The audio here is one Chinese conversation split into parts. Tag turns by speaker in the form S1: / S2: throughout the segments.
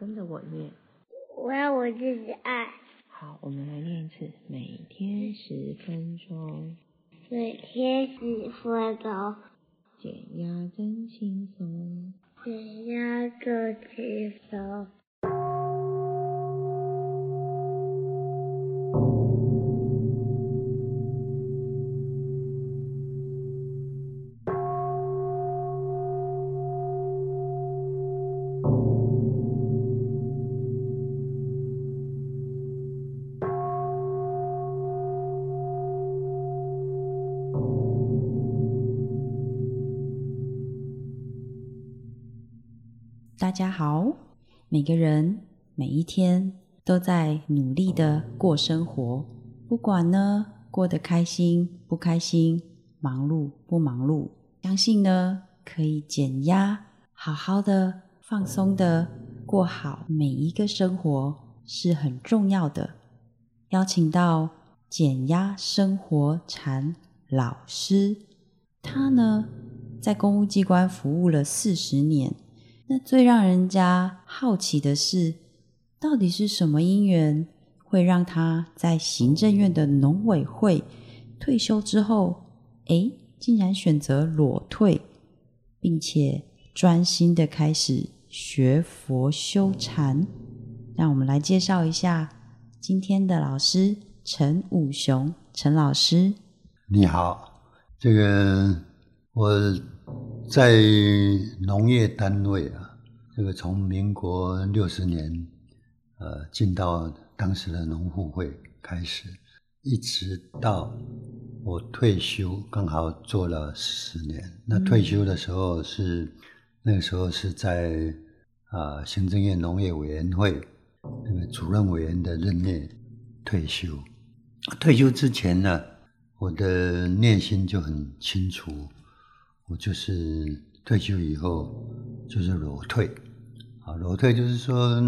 S1: 跟着我念。
S2: 我要我自己爱。
S1: 好，我们来念一次，每天十分钟，
S2: 每天十分钟，
S1: 减压真轻松。
S2: 减压真轻松。
S3: 大家好，每个人每一天都在努力的过生活，不管呢过得开心不开心，忙碌不忙碌，相信呢可以减压，好好的放松的过好每一个生活是很重要的。邀请到减压生活禅老师，他呢在公务机关服务了四十年。那最让人家好奇的是，到底是什么因缘会让他在行政院的农委会退休之后，哎，竟然选择裸退，并且专心的开始学佛修禅？让我们来介绍一下今天的老师陈武雄陈老师。
S4: 你好，这个我。在农业单位啊，这个从民国六十年，呃，进到当时的农户会开始，一直到我退休，刚好做了十年。那退休的时候是那个时候是在啊行政院农业委员会那个主任委员的任内退休。退休之前呢，我的内心就很清楚。我就是退休以后就是裸退，啊，裸退就是说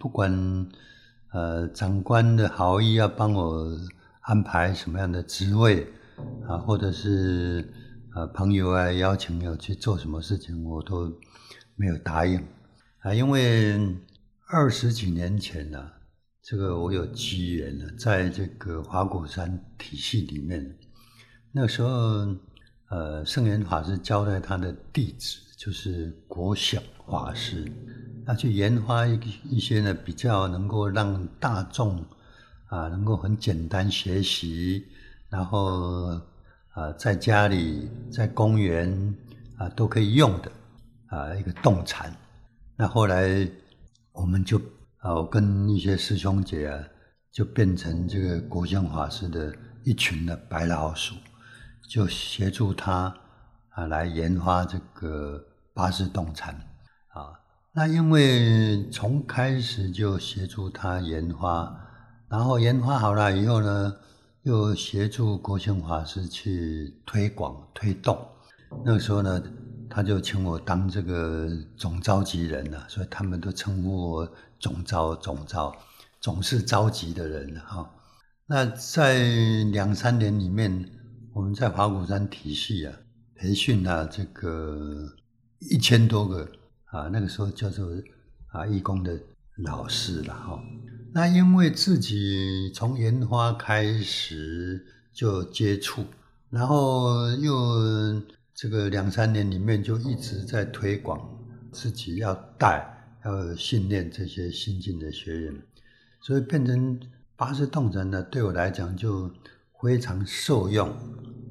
S4: 不管呃长官的好意要帮我安排什么样的职位啊，或者是呃朋友啊邀请要去做什么事情，我都没有答应啊，因为二十几年前呢，这个我有机缘呢，在这个花果山体系里面，那时候。呃，圣严法师交代他的弟子，就是国小法师，他去研发一一些呢，比较能够让大众啊，能够很简单学习，然后啊，在家里、在公园啊都可以用的啊一个动禅。那后来我们就啊，我跟一些师兄姐啊，就变成这个国相法师的一群的白老鼠。就协助他啊，来研发这个八字动产啊。那因为从开始就协助他研发，然后研发好了以后呢，又协助国兴法师去推广推动。那个时候呢，他就请我当这个总召集人了，所以他们都称呼我总召总召，总是召集的人哈。那在两三年里面。我们在华果山体系啊，培训了这个一千多个啊，那个时候叫做啊义工的老师了哈。那因为自己从研发开始就接触，然后又这个两三年里面就一直在推广，自己要带要训练这些新进的学员，所以变成八字动人呢，对我来讲就。非常受用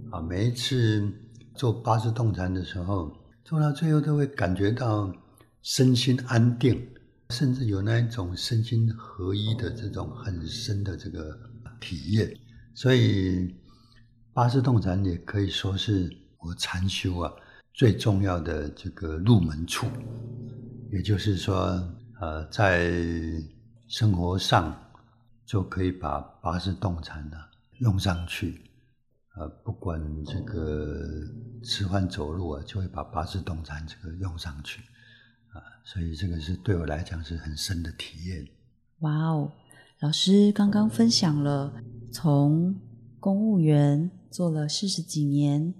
S4: 啊！每一次做八字动禅的时候，做到最后都会感觉到身心安定，甚至有那一种身心合一的这种很深的这个体验。所以八字动禅也可以说是我禅修啊最重要的这个入门处。也就是说，呃，在生活上就可以把八字动禅呢。用上去，呃，不管这个吃饭走路啊，就会把八字动禅这个用上去，啊，所以这个是对我来讲是很深的体验。
S3: 哇哦，老师刚刚分享了从公务员做了四十几年，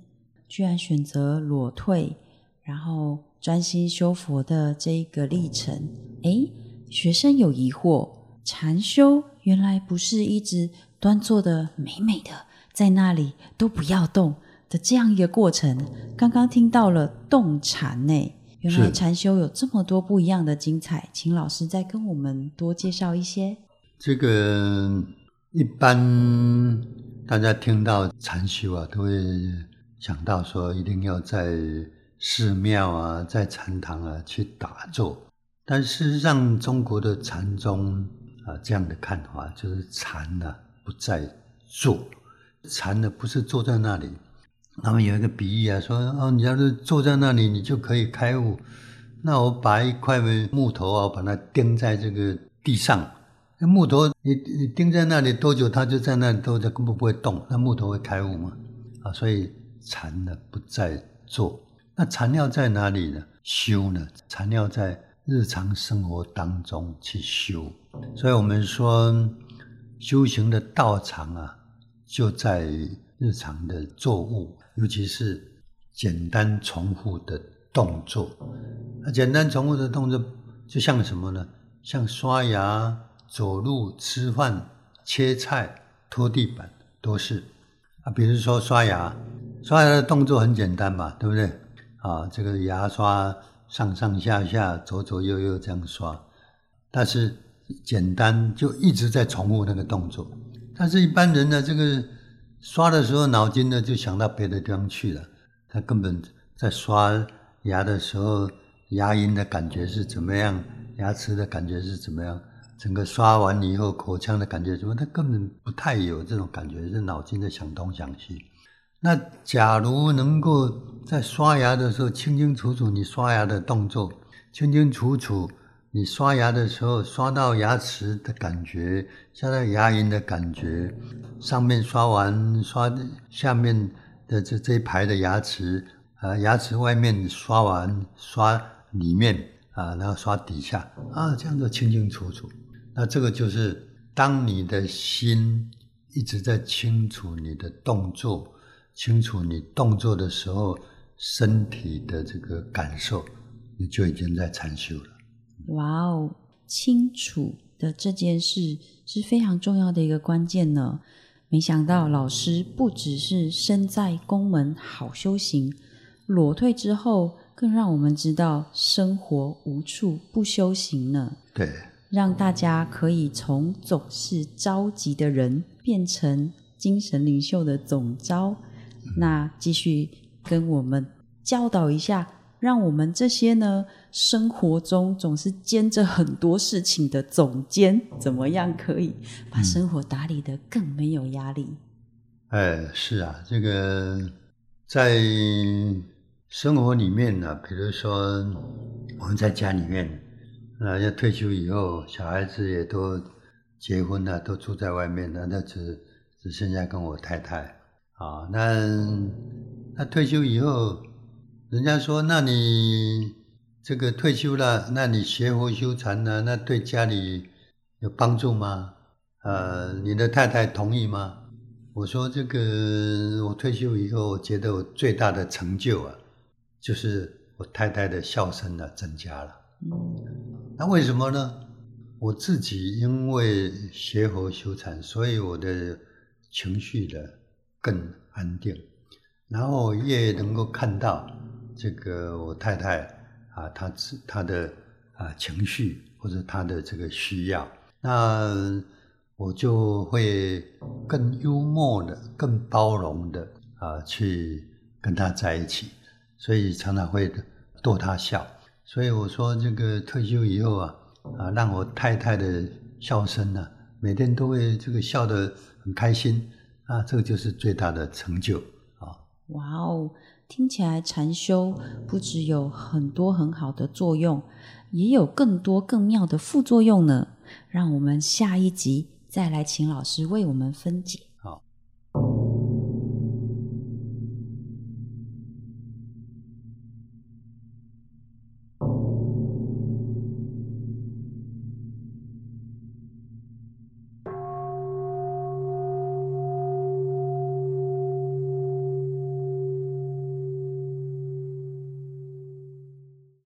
S3: 居然选择裸退，然后专心修佛的这一个历程。诶，学生有疑惑：禅修原来不是一直端坐的美美的，在那里都不要动的这样一个过程。刚刚听到了动禅呢，原来禅修有这么多不一样的精彩，请老师再跟我们多介绍一些。
S4: 这个一般大家听到禅修啊，都会想到说一定要在寺庙啊，在禅堂啊去打坐。但事实上，中国的禅宗啊这样的看法，就是禅呢、不在坐，禅呢不是坐在那里。他们有一个比喻啊，说哦，你要是坐在那里，你就可以开悟。那我把一块木头啊，把它钉在这个地上，那木头你你钉在那里多久，它就在那里多久，根本不会动。那木头会开悟吗？啊，所以禅呢不在坐。那禅要在哪里呢？修呢？禅要在日常生活当中去修。所以我们说，修行的道场啊，就在日常的作物，尤其是简单重复的动作。那简单重复的动作，就像什么呢？像刷牙、走路、吃饭、切菜、拖地板，都是啊。比如说刷牙，刷牙的动作很简单嘛，对不对？啊，这个牙刷上上下下、左左右右这样刷，但是简单就一直在重复那个动作。但是一般人呢，这个刷的时候脑筋呢就想到别的地方去了，他根本在刷牙的时候，牙龈的感觉是怎么样，牙齿的感觉是怎么样，整个刷完以后口腔的感觉怎么，他根本不太有这种感觉，是脑筋在想东想西。那假如能够在刷牙的时候清清楚楚你刷牙的动作，清清楚楚你刷牙的时候刷到牙齿的感觉，刷到牙龈的感觉，上面刷完刷下面的这这一排的牙齿，啊，牙齿外面刷完刷里面啊，然后刷底下啊，这样子清清楚楚。那这个就是当你的心一直在清楚你的动作。清楚你动作的时候，身体的这个感受，你就已经在禅修了。
S3: 哇哦，清楚的这件事是非常重要的一个关键呢。没想到老师不只是身在宫门好修行，裸退之后更让我们知道生活无处不修行呢。
S4: 对，
S3: 让大家可以从总是着急的人变成精神领袖的总招。那继续跟我们教导一下，让我们这些呢生活中总是兼着很多事情的总监，怎么样可以把生活打理得更没有压力？
S4: 哎，是啊，这个在生活里面呢，比如说我们在家里面，那，要退休以后，小孩子也都结婚了，都住在外面了，那只只剩下跟我太太。啊，那那退休以后，人家说，那你这个退休了，那你学佛修禅呢？那对家里有帮助吗？呃，你的太太同意吗？我说这个，我退休以后，我觉得我最大的成就啊，就是我太太的笑声呢增加了。那为什么呢？我自己因为学佛修禅，所以我的情绪的。更安定，然后越能够看到这个我太太啊，她她的啊情绪或者她的这个需要，那我就会更幽默的、更包容的啊去跟她在一起，所以常常会逗她笑。所以我说这个退休以后啊啊，让我太太的笑声呢，每天都会这个笑得很开心。啊，这个就是最大的成就啊！
S3: 哇哦，听起来禅修不只有很多很好的作用，也有更多更妙的副作用呢。让我们下一集再来请老师为我们分解。